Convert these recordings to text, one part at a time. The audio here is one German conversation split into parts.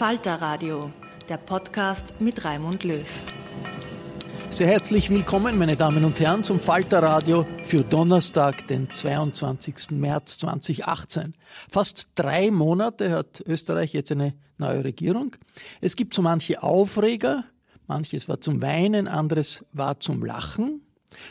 Falter Radio, der Podcast mit Raimund Löw. Sehr herzlich willkommen, meine Damen und Herren, zum Falter Radio für Donnerstag, den 22. März 2018. Fast drei Monate hat Österreich jetzt eine neue Regierung. Es gibt so manche Aufreger, manches war zum Weinen, anderes war zum Lachen.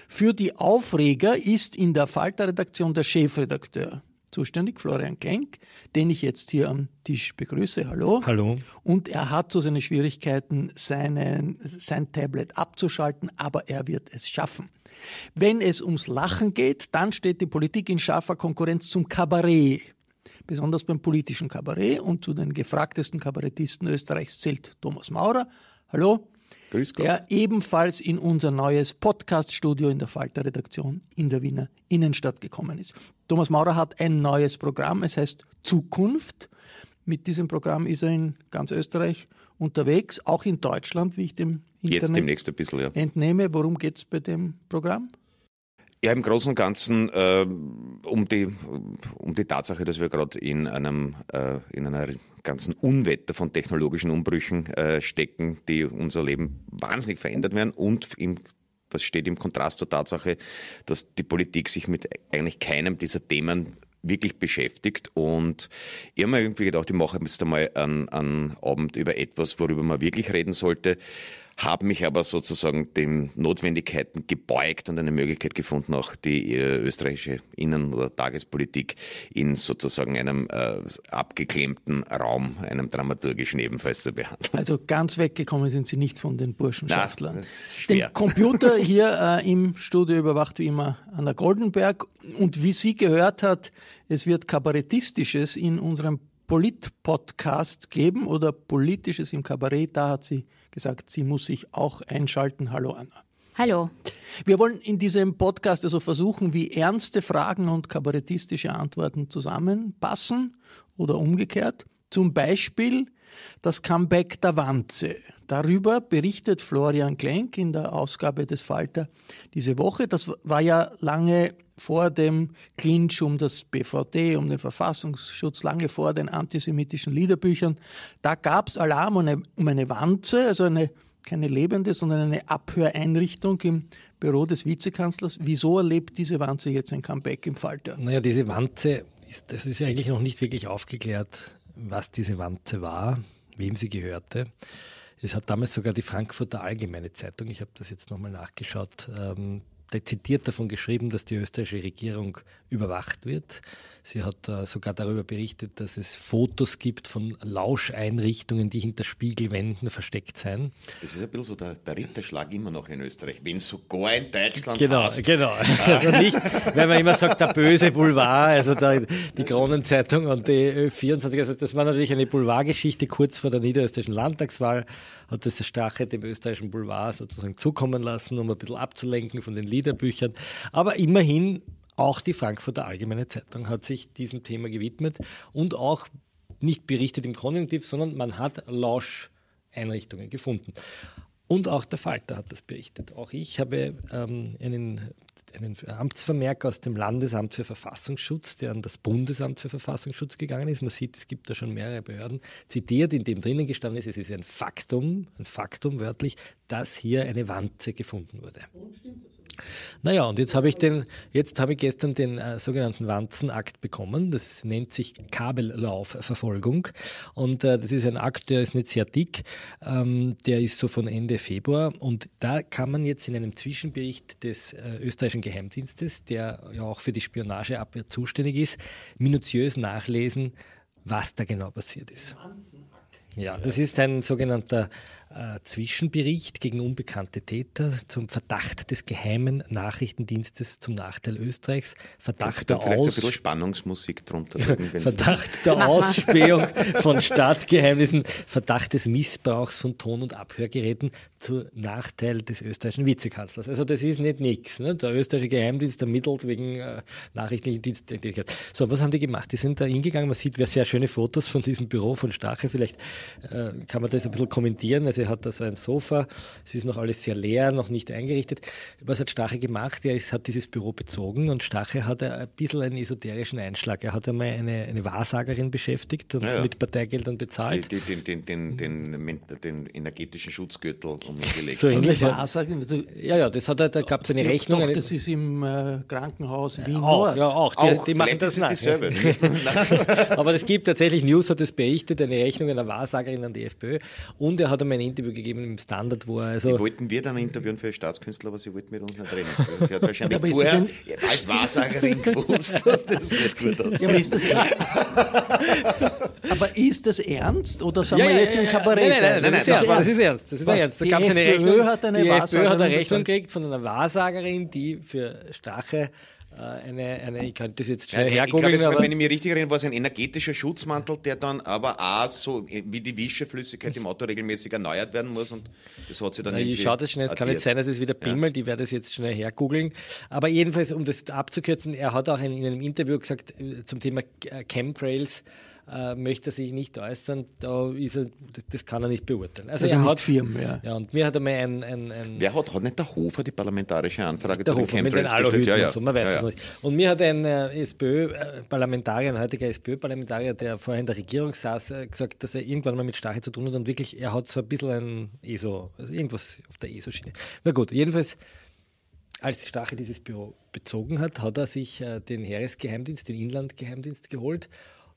Für die Aufreger ist in der Falter-Redaktion der Chefredakteur zuständig, Florian Klenk, den ich jetzt hier am Tisch begrüße. Hallo. Hallo. Und er hat so seine Schwierigkeiten, seinen, sein Tablet abzuschalten, aber er wird es schaffen. Wenn es ums Lachen geht, dann steht die Politik in scharfer Konkurrenz zum Kabarett. Besonders beim politischen Kabarett und zu den gefragtesten Kabarettisten Österreichs zählt Thomas Maurer. Hallo. Grüß Gott. der ebenfalls in unser neues Podcast-Studio in der Falter-Redaktion in der Wiener Innenstadt gekommen ist. Thomas Maurer hat ein neues Programm, es heißt Zukunft. Mit diesem Programm ist er in ganz Österreich unterwegs, auch in Deutschland, wie ich dem Jetzt Internet demnächst ein bisschen, ja. entnehme. Worum geht es bei dem Programm? Ja, im Großen und Ganzen äh, um, die, um die Tatsache, dass wir gerade in einem äh, in einer ganzen Unwetter von technologischen Umbrüchen äh, stecken, die unser Leben wahnsinnig verändert werden und im das steht im Kontrast zur Tatsache, dass die Politik sich mit eigentlich keinem dieser Themen wirklich beschäftigt. Und ich habe mir irgendwie gedacht, ich mache jetzt einmal einen, einen Abend über etwas, worüber man wirklich reden sollte, habe mich aber sozusagen den Notwendigkeiten gebeugt und eine Möglichkeit gefunden, auch die äh, österreichische Innen- oder Tagespolitik in sozusagen einem äh, abgeklemmten Raum, einem dramaturgischen ebenfalls zu behandeln. Also ganz weggekommen sind Sie nicht von den Burschenschaftlern. Na. Den Computer hier äh, im Studio überwacht wie immer Anna Goldenberg. Und wie sie gehört hat, es wird Kabarettistisches in unserem Polit-Podcast geben oder Politisches im Kabarett. Da hat sie gesagt, sie muss sich auch einschalten. Hallo Anna. Hallo. Wir wollen in diesem Podcast also versuchen, wie ernste Fragen und kabarettistische Antworten zusammenpassen oder umgekehrt. Zum Beispiel das Comeback der Wanze. Darüber berichtet Florian Klenk in der Ausgabe des Falter diese Woche. Das war ja lange vor dem Clinch um das BVD, um den Verfassungsschutz, lange vor den antisemitischen Liederbüchern. Da gab es Alarm um eine, um eine Wanze, also eine keine lebende, sondern eine Abhöreinrichtung im Büro des Vizekanzlers. Wieso erlebt diese Wanze jetzt ein Comeback im Falter? Naja, diese Wanze, ist, das ist eigentlich noch nicht wirklich aufgeklärt, was diese Wanze war, wem sie gehörte. Es hat damals sogar die Frankfurter Allgemeine Zeitung, ich habe das jetzt nochmal nachgeschaut, ähm, dezidiert davon geschrieben, dass die österreichische Regierung überwacht wird. Sie hat äh, sogar darüber berichtet, dass es Fotos gibt von Lauscheinrichtungen, die hinter Spiegelwänden versteckt seien. Das ist ein bisschen so der, der Ritterschlag immer noch in Österreich, wenn es sogar in Deutschland Genau, passt. genau. Also nicht, weil man immer sagt, der böse Boulevard, also der, die Kronenzeitung und die Ö24, also das war natürlich eine Boulevardgeschichte kurz vor der niederösterreichischen Landtagswahl, hat das der Stache dem österreichischen Boulevard sozusagen zukommen lassen, um ein bisschen abzulenken von den Liederbüchern. Aber immerhin auch die Frankfurter Allgemeine Zeitung hat sich diesem Thema gewidmet und auch nicht berichtet im Konjunktiv, sondern man hat Lauscheinrichtungen gefunden. Und auch der Falter hat das berichtet. Auch ich habe ähm, einen, einen Amtsvermerk aus dem Landesamt für Verfassungsschutz, der an das Bundesamt für Verfassungsschutz gegangen ist. Man sieht, es gibt da schon mehrere Behörden, zitiert, in dem drinnen gestanden ist, es ist ein Faktum, ein Faktum wörtlich, dass hier eine Wanze gefunden wurde. Naja, und jetzt habe ich den, jetzt habe ich gestern den äh, sogenannten Wanzenakt bekommen. Das nennt sich Kabellaufverfolgung. Und äh, das ist ein Akt, der ist nicht sehr dick. Ähm, der ist so von Ende Februar. Und da kann man jetzt in einem Zwischenbericht des äh, österreichischen Geheimdienstes, der ja auch für die Spionageabwehr zuständig ist, minutiös nachlesen, was da genau passiert ist. Ja, das ist ein sogenannter äh, Zwischenbericht gegen unbekannte Täter zum Verdacht des geheimen Nachrichtendienstes zum Nachteil Österreichs, Verdacht der, so Aus Spannungsmusik drunter Verdacht der Ausspähung von Staatsgeheimnissen, Verdacht des Missbrauchs von Ton- und Abhörgeräten zu Nachteil des österreichischen Vizekanzlers. Also das ist nicht nichts. Ne? Der österreichische Geheimdienst ermittelt wegen äh, nachrichtlichen Diensttätigkeit. So, was haben die gemacht? Die sind da hingegangen. Man sieht sehr schöne Fotos von diesem Büro von Stache. Vielleicht äh, kann man das ein bisschen kommentieren. Also er hat da so ein Sofa. Es ist noch alles sehr leer, noch nicht eingerichtet. Was hat Stache gemacht? Er ist, hat dieses Büro bezogen und Stache hat ein bisschen einen esoterischen Einschlag. Er hat einmal eine, eine Wahrsagerin beschäftigt und Ja, ja. mit Parteigeldern bezahlt. die, die, den, den, den, den, den energetischen Schutzgürtel um ihn gelegt So ähnlich. Ja, also, ja, das hat er, da gab es eine Rechnung. Doch, eine, das ist im äh, Krankenhaus Wien auch, Nord. ja, auch. Die, Auch, die machen das ist dieselbe. Aber es gibt tatsächlich, News hat es berichtet, eine Rechnung einer Wahrsagerin an die FPÖ. Und er hat einmal ein Interview gegeben im Standard, wo er also. Die wollten wir dann interviewen für Staatkünstler, aber sie wollten mit uns nicht reden. Sie hat wahrscheinlich Aber ist vorher das als Wahrsagerin gewusst, dass das nicht gut aussieht. Ja, aber, ist das, aber ist das ernst oder sind Ja, wir ja, jetzt ja, im ja. Kabarett? Nein, nein, nein, Nein, das, das ernst, das ist ernst. Das ist ernst. Da Die gab's eine FPÖ Rechnung, hat eine die FPÖ hat eine Rechnung gekriegt von einer Wahrsagerin, die für Stache äh, eine, eine, ich könnte das jetzt Ja, schnell ich glaube, hergoogeln, war, aber wenn ich mich richtig erinnere, war es ein energetischer Schutzmantel, der dann aber auch so wie die Wischeflüssigkeit im Auto regelmäßig erneuert werden muss und das hat sie dann irgendwie ich schaue das schnell, es kann nicht sein, dass es wieder bimmelt, ich werde das jetzt schnell hergoogeln. Aber jedenfalls, um das abzukürzen, er hat auch in, in einem Interview gesagt, äh, zum Thema äh, Chemtrails äh, möchte er sich nicht äußern, da ist er, das kann er nicht beurteilen. Also, Also er hat Firmen, ja. Ja, und mir hat einmal ein, ein, ein Wer hat, hat nicht der Hofer die parlamentarische Anfrage der zu den Hofer mit den gestellt? Ja, ja. und so, man weiß ja, es ja. nicht. Und mir hat ein äh, SPÖ-Parlamentarier, ein heutiger SPÖ-Parlamentarier, der vorher in der Regierung saß, äh, gesagt, dass er irgendwann mal mit Stache zu tun hat und wirklich, er hat so ein bisschen ein ESO, also irgendwas auf der ESO-Schiene. Na gut, jedenfalls, als Stache dieses Büro bezogen hat, hat er sich äh, den Heeresgeheimdienst, den Inlandgeheimdienst geholt,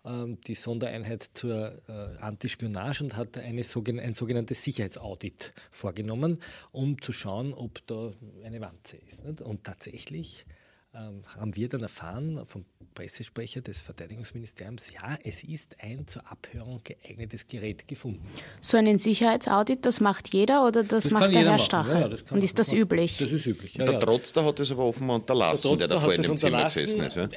die Sondereinheit zur äh, Antispionage und hat eine sogen ein sogenanntes Sicherheitsaudit vorgenommen, um zu schauen, ob da eine Wanze ist. Und tatsächlich ähm, haben wir dann erfahren vom Pressesprecher des Verteidigungsministeriums, ja, es ist ein zur Abhörung geeignetes Gerät gefunden. So einen Sicherheitsaudit, das macht jeder oder das, kann macht der Herr machen. Stache? Ja, ja, das Und ist das machen. üblich? Das ist üblich. Ja, Der ja. Trotzdler hat das aber offenbar unterlassen, der, Der da vor Trotzdler in hat dem das Zimmer gesessen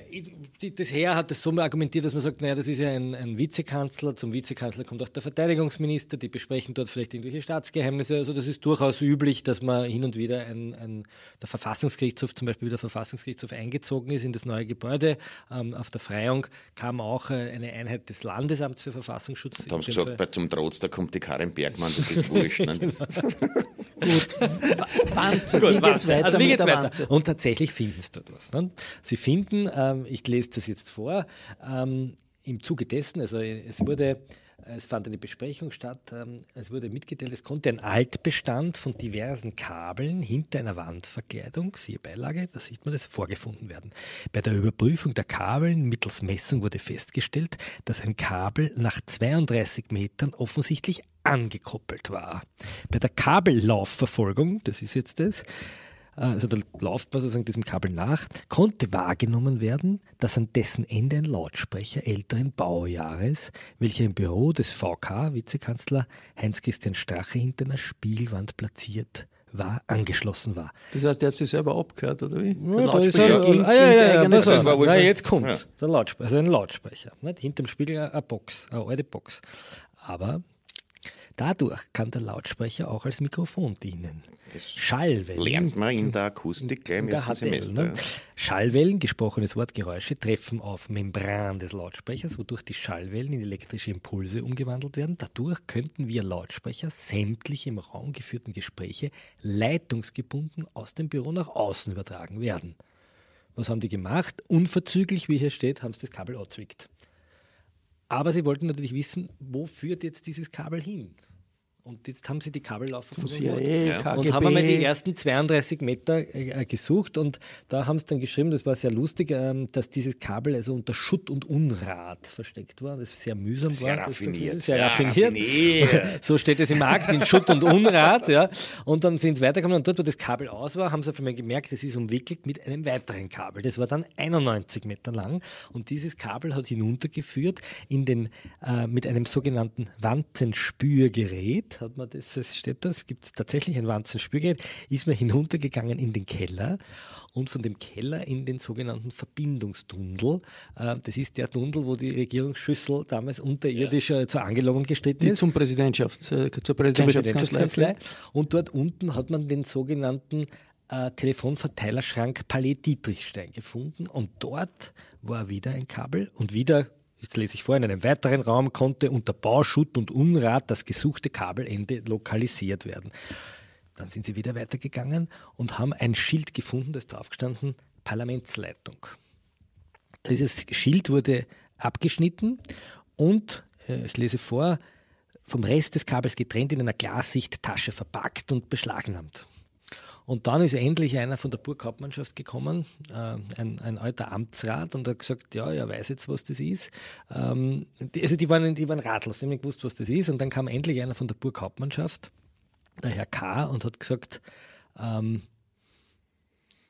ist. Das Heer hat das so argumentiert, dass man sagt, naja, das ist ja ein, ein Vizekanzler, zum Vizekanzler kommt auch der Verteidigungsminister, die besprechen dort vielleicht irgendwelche Staatsgeheimnisse. Also das ist durchaus üblich, dass man hin und wieder ein, ein, der Verfassungsgerichtshof, zum Beispiel wie der Verfassungsgerichtshof eingezogen ist in das neue Gebäude. Ähm, auf der Freiung kam auch äh, eine Einheit des Landesamts für Verfassungsschutz. Da haben sie gesagt, bei zum Trotz, da kommt die Karin Bergmann, das ist wurscht. Ne? Das, Wanze, Gut, wie geht's weiter also wie geht's weiter? Wanze? Und tatsächlich finden sie dort was. Ne? Sie finden, ähm, ich lese das jetzt vor, ähm, im Zuge dessen, also es wurde, es fand eine Besprechung statt, ähm, es wurde mitgeteilt, es konnte ein Altbestand von diversen Kabeln hinter einer Wandverkleidung, siehe Beilage, da sieht man das, vorgefunden werden. Bei der Überprüfung der Kabeln mittels Messung wurde festgestellt, dass ein Kabel nach 32 Metern offensichtlich angekoppelt war. Bei der Kabellaufverfolgung, das ist jetzt das, also da läuft man sozusagen diesem Kabel nach, konnte wahrgenommen werden, dass an dessen Ende ein Lautsprecher älteren Baujahres, welcher im Büro des VK, Vizekanzler Heinz-Christian Strache, hinter einer Spiegelwand platziert war, angeschlossen war. Das heißt, er hat sich selber abgehört, oder wie? Ja, Der Lautsprecher er- ging ah, ja, ja, ja. Das war Na, jetzt kommt Ja. der Lautsprecher, also ein Lautsprecher. Nicht? Hinterm Spiegel eine Box, eine alte Box. Aber dadurch kann der Lautsprecher auch als Mikrofon dienen. Schallwellen. Lernt man in der Akustik gleich im ersten HTL, Semester. ne? Schallwellen, gesprochenes Wort, Geräusche treffen auf Membran des Lautsprechers, wodurch die Schallwellen in elektrische Impulse umgewandelt werden. Dadurch könnten via Lautsprecher sämtliche im Raum geführten Gespräche leitungsgebunden aus dem Büro nach außen übertragen werden. Was haben die gemacht? Unverzüglich, wie hier steht, haben sie das Kabel angezwickt. Aber sie wollten natürlich wissen, wo führt jetzt dieses Kabel hin? Und jetzt haben sie die Kabellaufer Zum. CIA, KGB. Und haben einmal die ersten 32 Meter äh, gesucht und da haben sie dann geschrieben, das war sehr lustig, ähm, dass dieses Kabel also unter Schutt und Unrat versteckt war, das sehr mühsam Sehr war. das- raffiniert. Sehr Ja, raffiniert. raffiniert. So steht es im Markt, in Schutt und Unrat. Ja. Und dann sind sie weitergekommen und dort, wo das Kabel aus war, haben sie auf einmal gemerkt, es ist umwickelt mit einem weiteren Kabel. Das war dann 91 Meter lang und dieses Kabel hat hinuntergeführt in den, äh, mit einem sogenannten Wanzenspürgerät, hat man das, das steht das, gibt es tatsächlich ein Wanzenspürgerät, ist man hinuntergegangen in den Keller und von dem Keller in den sogenannten Verbindungstunnel. Äh, das ist der Tunnel, wo die Regierungsschüssel damals unterirdisch äh, zur Angelobung gestritten ist. zum Präsidentschafts, äh, zur. Präsidentschaftskanzlei. Und dort unten hat man den sogenannten äh, Telefonverteilerschrank Palais Dietrichstein gefunden. Und dort war wieder ein Kabel und wieder, jetzt lese ich vor, in einem weiteren Raum konnte unter Bauschutt und Unrat das gesuchte Kabelende lokalisiert werden. Dann sind sie wieder weitergegangen und haben ein Schild gefunden, da ist drauf gestanden, Parlamentsleitung. Dieses Schild wurde abgeschnitten und, äh, ich lese vor, vom Rest des Kabels getrennt in einer Glassichttasche verpackt und beschlagnahmt. Und dann ist endlich einer von der Burghauptmannschaft gekommen, äh, ein, ein alter Amtsrat, und hat gesagt, ja, er weiß jetzt, was das ist. Ähm, die, also die waren, die waren ratlos, die haben nicht gewusst, was das ist. Und dann kam endlich einer von der Burghauptmannschaft, der Herr K., und hat gesagt, ähm,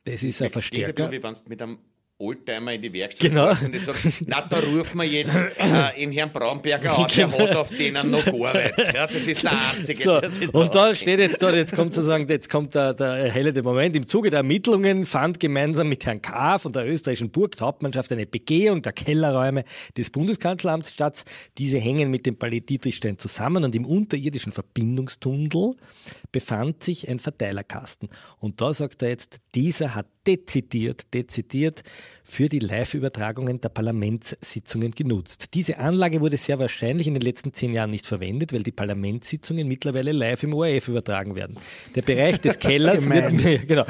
das ist ein Verstärker. wie wenn du mit einem Oldtimer in die Werkstatt Genau. und ich sage, na, da rufen wir jetzt äh, in Herrn Braunberger an, der hat auf denen noch gearbeitet. Ja, das ist der einzige, So, der und da steht jetzt da, jetzt kommt sozusagen, jetzt kommt der, der erhellende Moment. Im Zuge der Ermittlungen fand gemeinsam mit Herrn K. von der österreichischen Burghauptmannschaft eine Begehung der Kellerräume des Bundeskanzleramts statt. Diese hängen mit dem Palais Dietrichstein zusammen und im unterirdischen Verbindungstunnel befand sich ein Verteilerkasten. Und da sagt er jetzt, dieser hat dezidiert, dezidiert für die Live-Übertragungen der Parlamentssitzungen genutzt. Diese Anlage wurde sehr wahrscheinlich in den letzten zehn Jahren nicht verwendet, weil die Parlamentssitzungen mittlerweile live im ORF übertragen werden. Der Bereich des Kellers wird, genau.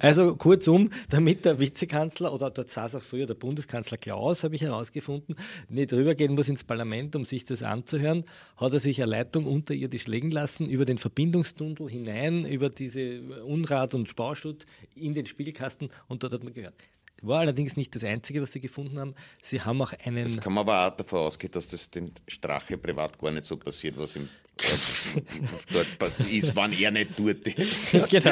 Also kurzum, damit der Vizekanzler oder dort saß auch früher der Bundeskanzler Klaus, habe ich herausgefunden, nicht rübergehen muss ins Parlament, um sich das anzuhören, hat er sich eine Leitung unterirdisch legen lassen, über den Verbindungstunnel hinein, über diese Unrat und Bauschutt in den Spiegelkasten und dort hat man gehört. War allerdings nicht das Einzige, was sie gefunden haben. Sie haben auch einen. Das kann man aber auch davon ausgehen, dass das den Strache privat gar nicht so passiert, was ihm dort ist, wenn er nicht dort ist. genau.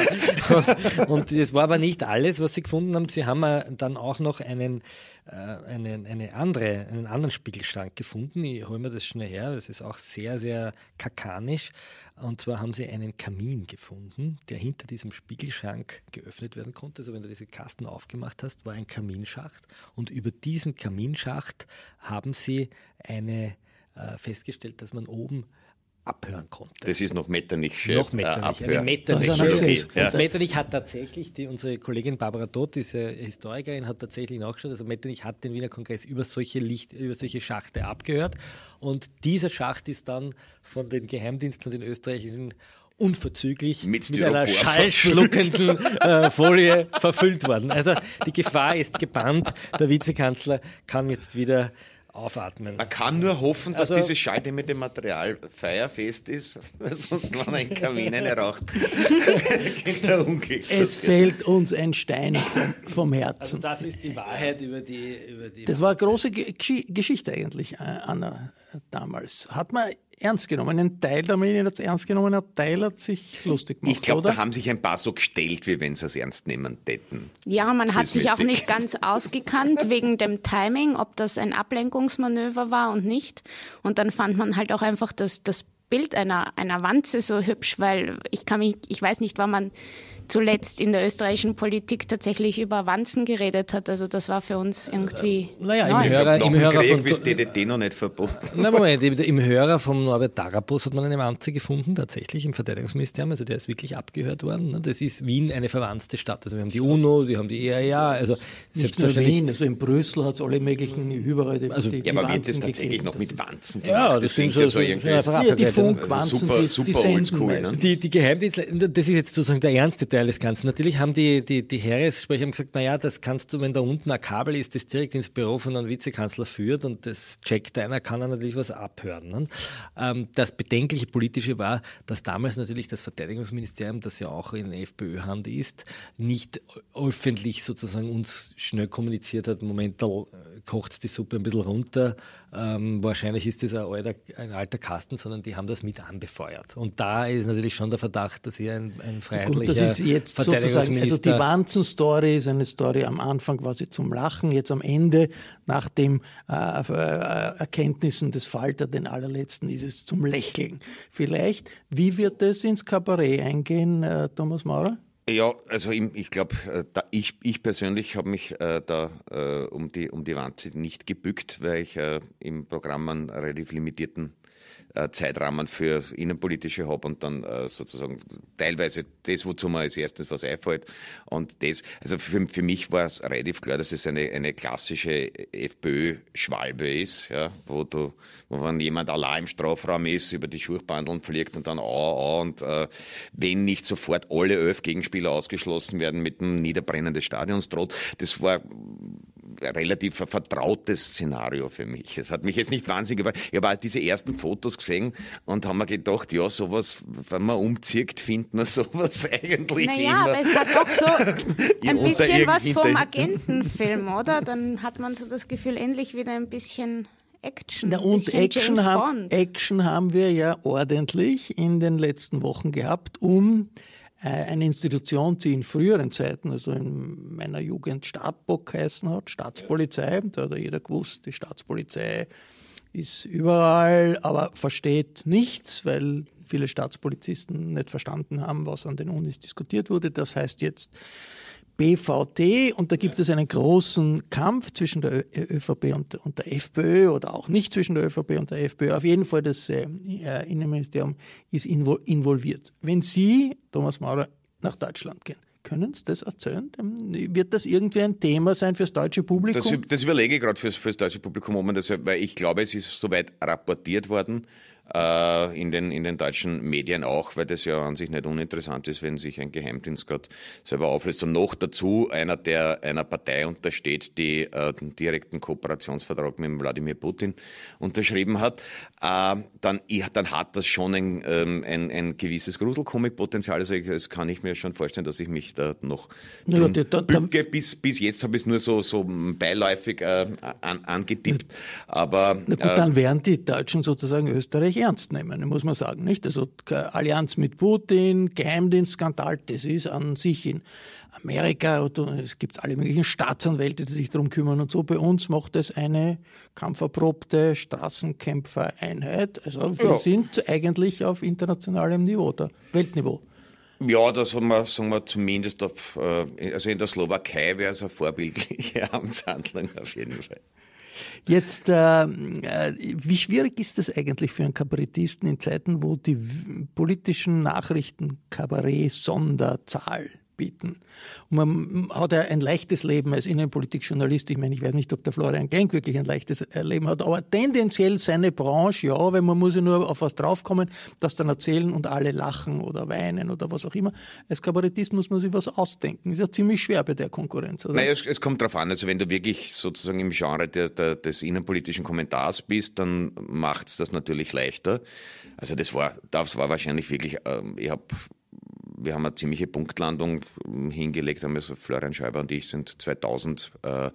Und, und das war aber nicht alles, was sie gefunden haben. Sie haben dann auch noch einen, äh, einen, eine andere, einen anderen Spiegelschrank gefunden. Ich hole mir das schnell her. Das ist auch sehr, sehr kakanisch. Und zwar haben sie einen Kamin gefunden, der hinter diesem Spiegelschrank geöffnet werden konnte. Also wenn du diese Kasten aufgemacht hast, war ein Kaminschacht. Und über diesen Kaminschacht haben sie eine äh, festgestellt, dass man oben abhören konnte. Das ist noch Metternich. Noch Metternich. Äh, Metternich. Okay. Ja. Metternich hat tatsächlich, die, unsere Kollegin Barbara Todt, diese Historikerin, hat tatsächlich nachgeschaut, also Metternich hat den Wiener Kongress über solche Licht, über solche Schachte abgehört. Und dieser Schacht ist dann von den Geheimdiensten und den österreichischen unverzüglich Mit mit, einer schallschluckenden äh, Folie verfüllt worden. Also die Gefahr ist gebannt. Der Vizekanzler kann jetzt wieder aufatmen. Man kann nur hoffen, dass Also- dieses Schalte mit dem Material feuerfest ist, weil sonst, wenn ein Kamin raucht, geht der Unglück. Es fällt uns ein Stein vom, vom Also Herzen. das ist die Wahrheit über die... Über die Das war eine große Ge- Gesch- Geschichte eigentlich, äh, Anna, damals. Hat man ernst genommen. Ein Teil der Medien hat es ernst genommen, ein Teil hat sich lustig gemacht. Ich glaube, da haben sich ein paar so gestellt, wie wenn sie es ernst nehmen täten. Ja, man hat sich auch nicht ganz ausgekannt wegen dem Timing, ob das ein Ablenkungsmanöver war und nicht. Und dann fand man halt auch einfach das, das Bild einer, einer Wanze so hübsch, weil ich kann mich, ich weiß nicht, wann man zuletzt in der österreichischen Politik tatsächlich über Wanzen geredet hat. Also das war für uns irgendwie. Naja, im. Hörer, im Hörer Krieg von. ist DDT noch nicht verboten. Na Moment, im, Hörer vom Norbert Darabos hat man eine Wanze gefunden, tatsächlich im Verteidigungsministerium. Also der ist wirklich abgehört worden. ne? Das ist Wien eine verwanzte Stadt. Also wir haben die UNO, wir haben die EAA, also Nicht nur Wien, also in Brüssel hat es alle möglichen überall die, Also- die, die Ja, aber wird Wanzen das tatsächlich gegeben. noch mit Wanzen gemacht? Ja, das das klingt so- so so- irgendwie. ja, die Funkwanzen, Super- die, super die senden oldschool, ne? Die, die Geheimdienste, das ist jetzt sozusagen der ernste Teil des Ganzen. Natürlich haben die, die, die Heeressprecher gesagt, naja, das kannst du, wenn da unten ein Kabel ist, das direkt ins Büro von einem Vizekanzler führt und das checkt einer, kann er natürlich was abhören. Ne? Ähm, das bedenkliche Politische war, dass damals natürlich das Verteidigungsministerium, das ja auch in FPÖ-Hand ist, nicht öffentlich sozusagen uns schnell kommuniziert hat, Moment, kocht die Suppe ein bisschen runter. Ähm, wahrscheinlich ist das ein alter, ein alter Kasten, sondern die haben das mit anbefeuert. Und da ist natürlich schon der Verdacht, dass hier ein, ein Gut, freiheitlicher das ist jetzt sozusagen, also die Wanzen-Story ist eine Story am Anfang quasi zum Lachen, jetzt am Ende, nach den äh, äh, Erkenntnissen des Falter, den allerletzten, ist es zum Lächeln. Vielleicht, wie wird das ins Kabarett eingehen, äh, Thomas Maurer? Ja, also ich, glaube, ich, ich persönlich habe mich äh, da äh, um die, um die Wanze nicht gebückt, weil ich äh, im Programm einen relativ limitierten äh, Zeitrahmen für Innenpolitische habe und dann äh, sozusagen teilweise das, wozu mir als erstes was einfällt. Und das, also für, für mich war es relativ klar, dass es eine, eine klassische FPÖ-Schwalbe ist, ja, wo du, wo wenn jemand allein im Strafraum ist, über die Schuchbandeln fliegt und dann au, au und äh, wenn nicht sofort alle elf Gegenspieler ausgeschlossen werden mit dem Niederbrennen des Stadions droht, das war relativ ein vertrautes Szenario für mich. Es hat mich jetzt nicht wahnsinnig überrascht. Ich habe auch diese ersten Fotos gesehen und haben mir gedacht, ja, sowas, wenn man umzieht, findet man sowas eigentlich Naja, immer. aber es hat doch so ein bisschen was vom Agentenfilm, oder? Dann hat man so das Gefühl, endlich wieder ein bisschen Action. Na und Action haben. Action haben wir ja ordentlich in den letzten Wochen gehabt, um eine Institution, die in früheren Zeiten, also in meiner Jugend Stadtbock geheißen hat, Staatspolizei, da hat jeder gewusst, die Staatspolizei ist überall, aber versteht nichts, weil viele Staatspolizisten nicht verstanden haben, was an den Unis diskutiert wurde. Das heißt jetzt BVT und da gibt es einen großen Kampf zwischen der ÖVP und, und der FPÖ oder auch nicht zwischen der ÖVP und der FPÖ. Auf jeden Fall das äh, äh, Innenministerium ist invol involviert. Wenn Sie, Thomas Maurer, nach Deutschland gehen, können Sie das erzählen? Dann Wird das irgendwie ein Thema sein fürs deutsche Publikum? Das, das überlege ich gerade fürs, fürs deutsche Publikum, das, weil ich glaube, es ist soweit rapportiert worden äh, in, den, in den deutschen Medien auch, weil das ja an sich nicht uninteressant ist, wenn sich ein Geheimdienst gerade selber auflöst. Und noch dazu einer, der einer Partei untersteht, die äh, den direkten Kooperationsvertrag mit Wladimir Putin unterschrieben hat, äh, dann, ich, dann hat das schon ein, ähm, ein, ein gewisses Gruselkomikpotenzial. Also ich, das kann ich mir schon vorstellen, dass ich mich da noch Ja, drum da- bücke. Bis, bis jetzt habe ich es nur so, so beiläufig äh, an, angetippt. Aber Na gut, äh, dann werden die Deutschen sozusagen Österreich ernst nehmen, muss man sagen, nicht? Also Allianz mit Putin, Geheimdienstskandal, das ist an sich in Amerika, oder es gibt alle möglichen Staatsanwälte, die sich darum kümmern und so. Bei uns macht es eine kampferprobte Straßenkämpfereinheit. Also wir Ja. sind eigentlich auf internationalem Niveau, da Weltniveau. Ja, das haben wir, sagen wir zumindest auf, äh, also in der Slowakei wäre es eine vorbildliche Amtshandlung auf jeden Fall. Jetzt, äh, äh, wie schwierig ist es eigentlich für einen Kabarettisten in Zeiten, wo die politischen Nachrichten Kabarett Sonderzahl bieten? Und man hat ja ein leichtes Leben als Innenpolitikjournalist. Ich meine, ich weiß nicht, ob der Florian Klenk wirklich ein leichtes äh, Leben hat, aber tendenziell seine Branche, ja, weil man muss ja nur auf was draufkommen, das dann erzählen und alle lachen oder weinen oder was auch immer. Als Kabarettist muss man sich was ausdenken. Ist ja ziemlich schwer bei der Konkurrenz, oder? Naja, es, es kommt darauf an, also wenn du wirklich sozusagen im Genre der, der, des innenpolitischen Kommentars bist, dann macht's das natürlich leichter. Also das war, das war wahrscheinlich wirklich, ähm, ich habe wir haben eine ziemliche Punktlandung hingelegt, haben also Florian Schäuber und ich sind 2000 äh,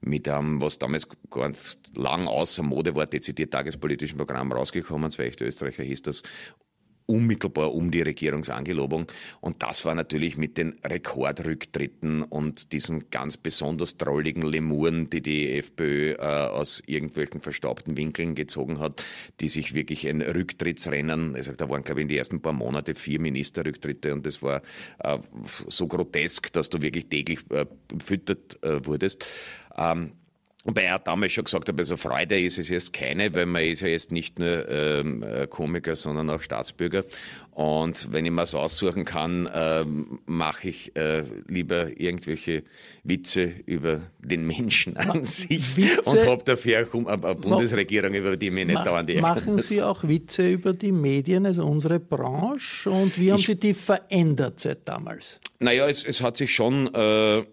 mit einem, was damals ganz lang außer Mode war, dezidiert tagespolitischen Programm rausgekommen, echte Österreicher hieß das, unmittelbar um die Regierungsangelobung. Und das war natürlich mit den Rekordrücktritten und diesen ganz besonders drolligen Lemuren, die die FPÖ äh, aus irgendwelchen verstaubten Winkeln gezogen hat, die sich wirklich ein Rücktrittsrennen, also da waren glaube ich in den ersten paar Monate vier Ministerrücktritte und das war äh, so grotesk, dass du wirklich täglich äh, füttert äh, wurdest. Ähm, Wobei er damals schon gesagt hat, also Freude ist es jetzt keine, weil man ist ja jetzt nicht nur ähm, äh, Komiker, sondern auch Staatsbürger. Und wenn ich mir so aussuchen kann, ähm, mache ich äh, lieber irgendwelche Witze über den Menschen an Ma sich Witze? und habe dafür eine Bundesregierung, über die mir nicht Ma dauernd Machen Sie auch Witze über die Medien, also unsere Branche? Und wie haben ich, Sie die verändert seit damals? Naja, es, es hat sich schon... Äh,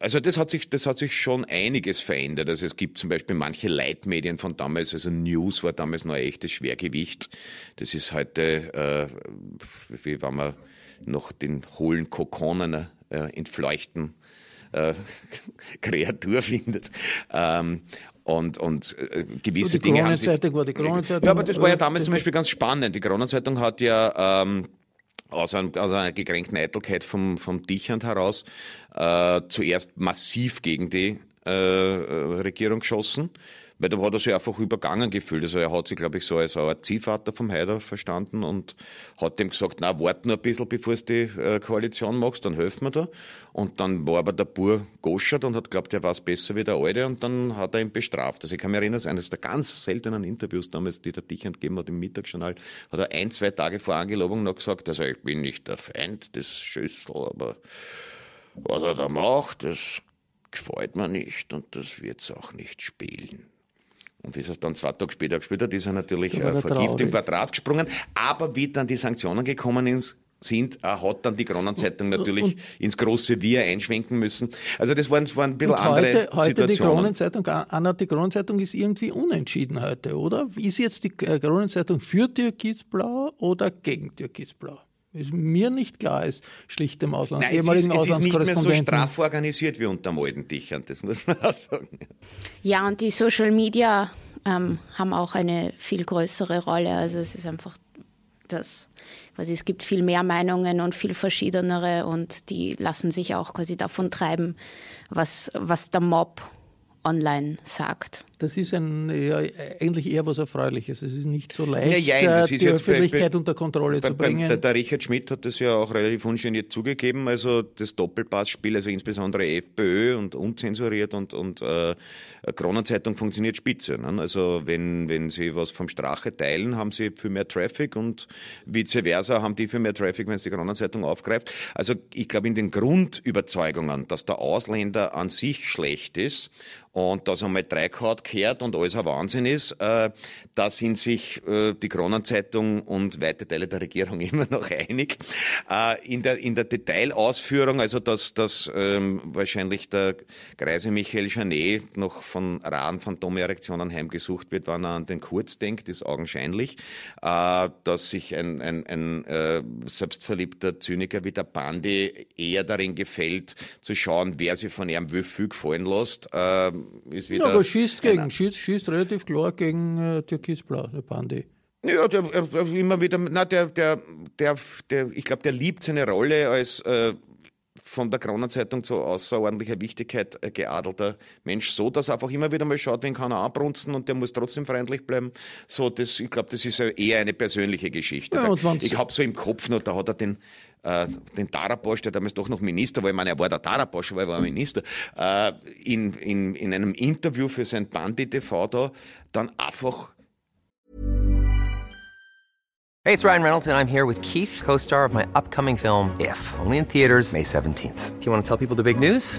also das hat sich, das hat sich schon einiges verändert. Also es gibt zum Beispiel manche Leitmedien von damals, also News war damals noch ein echtes Schwergewicht. Das ist heute, äh, wie wenn man noch den hohlen Kokon einer äh, entfleuchten äh, Kreatur findet. Ähm, und, und äh, gewisse die Dinge haben sich... War die Ja, aber das war ja damals zum Beispiel ganz spannend. Die Kronenzeitung hat ja... Ähm, aus, ein, aus einer gekränkten Eitelkeit vom, vom Dichand heraus äh, zuerst massiv gegen die äh, Regierung geschossen, weil da hat er sich einfach übergangen gefühlt. Also er hat sich, glaube ich, so als ein Ziehvater vom Haider verstanden und hat dem gesagt, na, warte nur ein bisschen, bevor du die äh, Koalition machst, dann helfen wir da. Und dann war aber der Bur goschert und hat glaubt, er war es besser wie der Alte und dann hat er ihn bestraft. Also ich kann mich erinnern, eines der ganz seltenen Interviews damals, die der Dichand gegeben hat im Mittagsjournal, hat er ein, zwei Tage vor Angelobung noch gesagt, also ich bin nicht der Feind des Schüssel, aber was er da macht, das gefällt mir nicht und das wird's auch nicht spielen. Und ist es dann zwei Tage später gespielt hat, ist er natürlich äh, vergift im Quadrat gesprungen. Aber wie dann die Sanktionen gekommen sind, äh, hat dann die Kronenzeitung natürlich und, ins große Wir einschwenken müssen. Also das waren, waren ein bisschen und andere heute, heute Situationen. die Kronenzeitung, Anna, die Kronenzeitung ist irgendwie unentschieden heute, oder? Ist jetzt die äh, Kronenzeitung für Türkisblau oder gegen Türkisblau? Ist mir nicht klar ist, schlicht im Ausland. Nein, es ist, es ist nicht mehr so straff organisiert wie unter alten Dichern, das muss man auch sagen. Ja, und die Social Media ähm, haben auch eine viel größere Rolle. Also es ist einfach das, quasi es gibt viel mehr Meinungen und viel verschiedenere und die lassen sich auch quasi davon treiben, was, was der Mob online sagt. Das ist ein, ja, eigentlich eher was Erfreuliches. Es ist nicht so leicht, ja, ja, die Öffentlichkeit Beispiel, unter Kontrolle bei, zu bringen. Der, der, Richard Schmidt hat das ja auch relativ ungeniert zugegeben. Also das Doppelpassspiel, also insbesondere FPÖ und unzensuriert und, und äh, Kronenzeitung funktioniert spitze. Ne? Also wenn, wenn sie was vom Strache teilen, haben sie viel mehr Traffic und vice versa haben die viel mehr Traffic, wenn es die Kronenzeitung aufgreift. Also ich glaube in den Grundüberzeugungen, dass der Ausländer an sich schlecht ist und dass einmal drei Kaut kehrt und alles ein Wahnsinn ist, äh, da sind sich äh, die Kronenzeitung und weite Teile der Regierung immer noch einig. Äh, in, der, in der Detailausführung, also dass, dass ähm, wahrscheinlich der Greise Michael Janet noch von raren Phantomerektionen heimgesucht wird, wenn er an den Kurz denkt, ist augenscheinlich. Äh, dass sich ein, ein, ein äh, selbstverliebter Zyniker wie der Bandi eher darin gefällt, zu schauen, wer sich von ihrem Wöffel gefallen lässt, äh, ist wieder... Ja, aber schießt gegen, schießt, schießt relativ klar gegen äh, Türkisblau, der Bandi. Ja, der, der, immer wieder, na, der, der, der, der ich glaube, der liebt seine Rolle als äh, von der Kronenzeitung zu außerordentlicher Wichtigkeit äh, geadelter Mensch so, dass er einfach immer wieder mal schaut, wen kann er anbrunzen und der muss trotzdem freundlich bleiben. So, das, ich glaube, das ist eher eine persönliche Geschichte. Ja, ich habe so im Kopf noch, da hat er den, äh, den Taraposch, der damals doch noch Minister war, ich meine, er war der Taraposch, weil er war Minister, äh, in, in, in einem Interview für sein Bandi-TV da, dann einfach Hey, it's Ryan Reynolds and I'm here with Keith, co-star of my upcoming film If, only in theaters May 17th. Do you want to tell people the big news?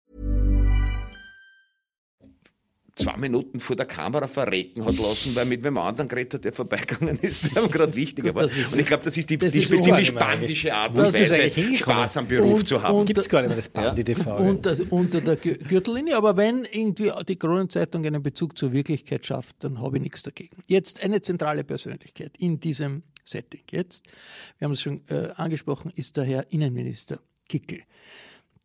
Zwei Minuten vor der Kamera verrecken hat lassen, weil mit wem anderen geredet hat, der vorbeigegangen ist, der gerade wichtiger war. Und ich glaube, das ist die, das die ist spezifisch bandische Art und Weise? Spaß am Beruf Und- zu haben. und- Gibt es gar nicht mehr das Bandi-TV. unter, unter der Gü- Gürtellinie. Aber wenn irgendwie die Kronenzeitung einen Bezug zur Wirklichkeit schafft, dann habe ich nichts dagegen. Jetzt eine zentrale Persönlichkeit in diesem Setting. Jetzt, wir haben es schon äh, angesprochen, ist der Herr Innenminister Kickel.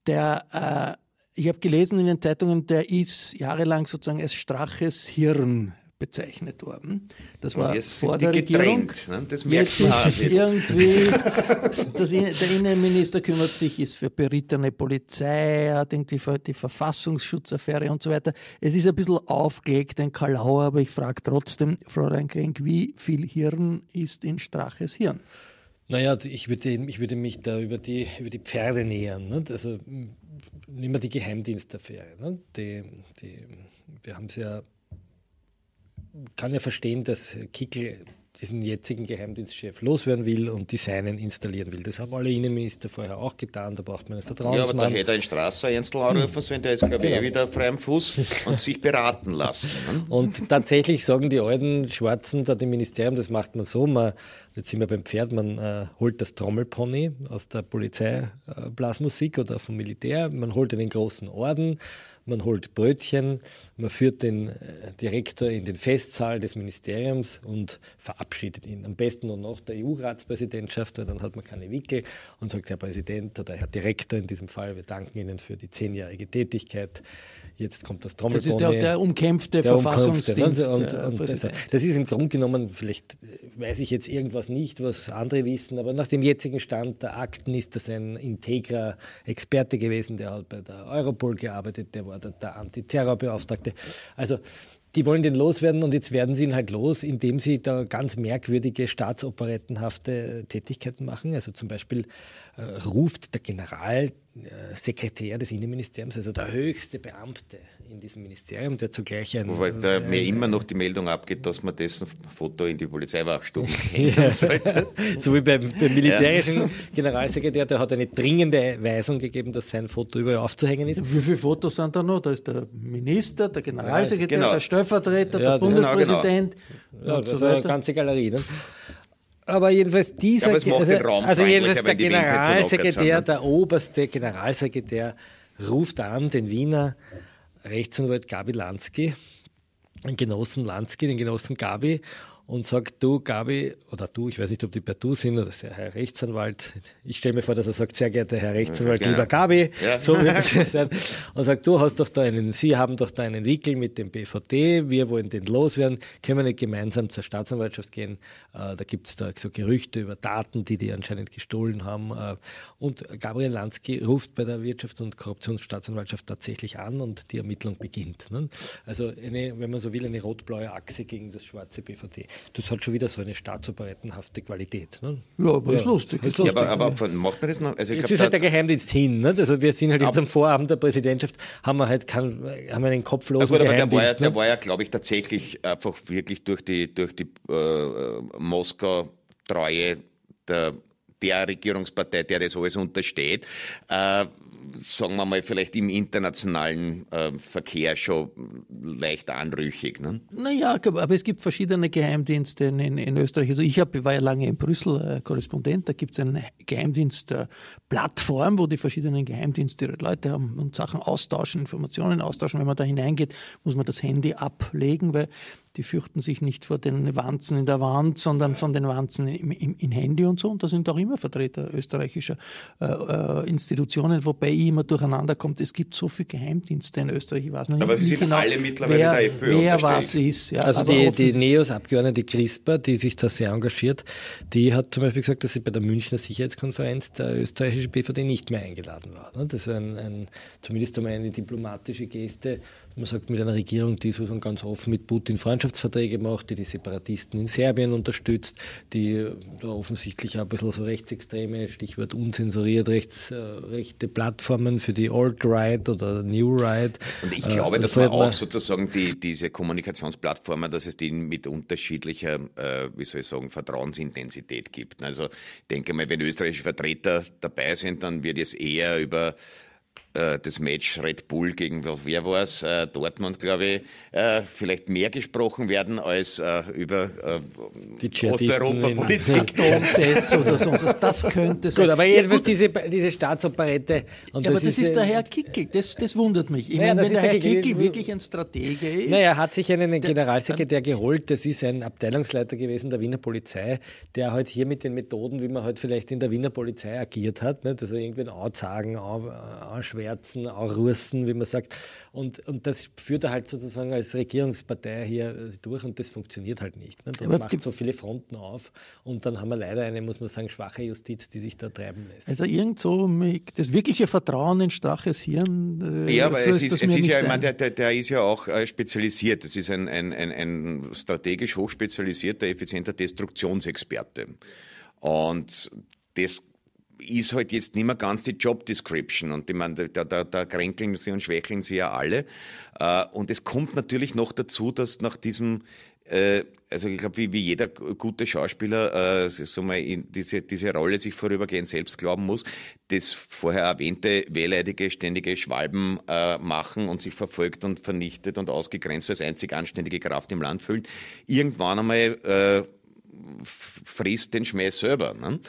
Der, äh, ich habe gelesen in den Zeitungen, der ist jahrelang sozusagen als Straches Hirn bezeichnet worden. Das war vor der Regierung. ne? Das merkt Jetzt ist irgendwie, das, der Innenminister kümmert sich, ist für berittene Polizei, hat irgendwie für die Verfassungsschutzaffäre und so weiter. Es ist ein bisschen aufgelegt, ein Kalauer, aber ich frage trotzdem, Fräulein Krenk, wie viel Hirn ist in Straches Hirn? Naja, ich würde, ich würde mich da über die, über die Pferde nähern. Ne? Also nehmen wir die Geheimdienstaffäre. Ne? Die, die, wir haben es ja, kann ja verstehen, dass Kickel diesen jetzigen Geheimdienstchef loswerden will und die seinen installieren will. Das haben alle Innenminister vorher auch getan, da braucht man einen Ja, aber Vertrauensmann. da hätte ein Strasser Ernstl anrufen sollen, der ist, glaube ich, eh wieder frei am Fuß und sich beraten lassen. Ne? Und tatsächlich sagen die alten Schwarzen da dem Ministerium, das macht man so, man, jetzt sind wir beim Pferd, man äh, holt das Trommelpony aus der Polizeiblasmusik oder vom Militär, man holt einen großen Orden, man holt Brötchen, man führt den äh, Direktor in den Festsaal des Ministeriums und verabschiedet ihn. Am besten noch nach der EU-Ratspräsidentschaft, weil dann hat man keine Wickel und sagt, Herr Präsident oder Herr Direktor in diesem Fall, wir danken Ihnen für die zehnjährige Tätigkeit. Jetzt kommt das Das Trommelpony. ist der, der umkämpfte Der Verfassungsdienst. Umkämpfte, ne? und, der und, Präsident. also, das ist im Grunde genommen, vielleicht äh, weiß ich jetzt irgendwas nicht, was andere wissen, aber nach dem jetzigen Stand der Akten ist das ein integrer Experte gewesen, der hat bei der Europol gearbeitet, der war der, der Antiterrorbeauftragte. Also die wollen den loswerden und jetzt werden sie ihn halt los, indem sie da ganz merkwürdige staatsoperettenhafte Tätigkeiten machen. Also zum Beispiel ruft der Generalsekretär des Innenministeriums, also der höchste Beamte in diesem Ministerium, der zugleich ein Wobei da mir immer noch die Meldung abgeht, dass man dessen Foto in die Polizeiwachstube hängen sollte. so wie beim, beim militärischen Generalsekretär, der hat eine dringende Weisung gegeben, dass sein Foto überall aufzuhängen ist. Wie viele Fotos sind da noch? Da ist der Minister, der Generalsekretär, genau. der Stellvertreter, Ja, der Bundespräsident Ja, und das so war eine weiter. ganze Galerie. Ne? Aber jedenfalls dieser, Ja, aber es macht also, also jedenfalls der Generalsekretär, ne? der oberste Generalsekretär ruft an den Wiener Rechtsanwalt Gabi Lansky, den Genossen Lansky, den Genossen Gabi und sagt, du Gabi, oder du, ich weiß nicht, ob die per Du sind oder der Herr Rechtsanwalt, ich stelle mir vor, dass er sagt, sehr geehrter Herr Rechtsanwalt, genau. lieber Gabi, Ja. so wird es sein, und sagt, du hast doch da einen, Sie haben doch da einen Wickel mit dem BVD, wir wollen den loswerden, können wir nicht gemeinsam zur Staatsanwaltschaft gehen, äh, da gibt es da so Gerüchte über Daten, die die anscheinend gestohlen haben äh, und Gabriel Lansky ruft bei der Wirtschafts- und Korruptionsstaatsanwaltschaft tatsächlich an und die Ermittlung beginnt. Ne? Also eine, wenn man so will, eine rot-blaue Achse gegen das schwarze BVD. Das hat schon wieder so eine staatsoperettenhafte Qualität. Ne? Ja, aber ist lustig. Ist Ja, lustig. aber, aber von, macht man das noch? Also ich Jetzt glaube, ist halt der Geheimdienst hin. Ne? Also wir sind halt jetzt am Vorabend der Präsidentschaft, haben wir halt kein, haben wir einen kopflosen gut, aber der war ja, Geheimdienst. der ne? war ja glaube ich, tatsächlich einfach wirklich durch die, durch die äh, Moskau-Treue der, der Regierungspartei, der das alles untersteht, äh, sagen wir mal, vielleicht im internationalen äh, Verkehr schon leicht anrüchig. Ne? Naja, aber es gibt verschiedene Geheimdienste in, in, in Österreich. Also ich hab, war ja lange in Brüssel äh, Korrespondent. Da gibt es eine Geheimdienstplattform, wo die verschiedenen Geheimdienste ihre Leute haben und Sachen austauschen, Informationen austauschen. Wenn man da hineingeht, muss man das Handy ablegen, weil die fürchten sich nicht vor den Wanzen in der Wand, sondern von den Wanzen im, im, im Handy und so. Und da sind auch immer Vertreter österreichischer äh, äh, Institutionen, wobei ich immer durcheinander kommt. Es gibt so viele Geheimdienste in Österreich. Ich weiß noch Aber nicht sie sind genau, alle mittlerweile wer, der FPÖ wer was ist. Ja, Also die, die NEOS-Abgeordnete CRISPR, die sich da sehr engagiert, die hat zum Beispiel gesagt, dass sie bei der Münchner Sicherheitskonferenz der österreichische BVD nicht mehr eingeladen war. ne? Das ist ein, ein, zumindest einmal eine diplomatische Geste. Man sagt, mit einer Regierung, die sozusagen ganz offen mit Putin Freundschaftsverträge macht, die die Separatisten in Serbien unterstützt, die da offensichtlich auch ein bisschen so rechtsextreme, Stichwort unzensuriert, rechts, äh, rechte Plattformen für die Alt-Right oder New Right. Und ich äh, glaube, dass man hat man- auch sozusagen die, diese Kommunikationsplattformen, dass es die mit unterschiedlicher, äh, wie soll ich sagen, Vertrauensintensität gibt. Also ich denke mal, wenn österreichische Vertreter dabei sind, dann wird es eher über äh, das Match Red Bull gegen, wer war es, äh, Dortmund, glaube ich, äh, vielleicht mehr gesprochen werden als äh, über äh, Die Osteuropa-Politik. Atomtests oder sonst was. Das könnte sein. Gut, aber Ja, jedenfalls gut, diese, diese Staatsoperette. Und ja, aber das ist der Herr Kickel, das, das wundert mich. Ich Ja, meine, das wenn der der Herr Kickel. Kickel wirklich ein Stratege ist. Naja, er hat sich einen Generalsekretär geholt, das ist ein Abteilungsleiter gewesen der Wiener Polizei, der halt hier mit den Methoden, wie man halt vielleicht in der Wiener Polizei agiert hat, nicht? also irgendwie anzagen, an- anschwärzen, anrussen, wie man sagt. Und, und das führt er halt sozusagen als Regierungspartei hier äh, durch und das funktioniert halt nicht. Und Aber macht so viele Fronten auf und dann haben wir leider eine, muss man sagen, schwache Justiz, die sich da treiben lässt. Also irgend so, das wirkliche Vertrauen in Straches Hirn. Äh, Ja, aber es ist, das es ist ja, ich meine, ein. der, der, der ist ja auch äh, spezialisiert. Das ist ein, ein, ein, ein strategisch hochspezialisierter, effizienter Destruktionsexperte. Und das ist halt jetzt nicht mehr ganz die Job Description. Und ich meine, da, da, da kränkeln sie und schwächeln sie ja alle. Äh, Und es kommt natürlich noch dazu, dass nach diesem äh, also ich glaube, wie, wie jeder gute Schauspieler äh, so mal in diese, diese Rolle sich vorübergehend selbst glauben muss, das vorher erwähnte wehleidige, ständige Schwalben äh, machen und sich verfolgt und vernichtet und ausgegrenzt als einzig anständige Kraft im Land fühlt, irgendwann einmal frisst den Schmäh selber. Ne?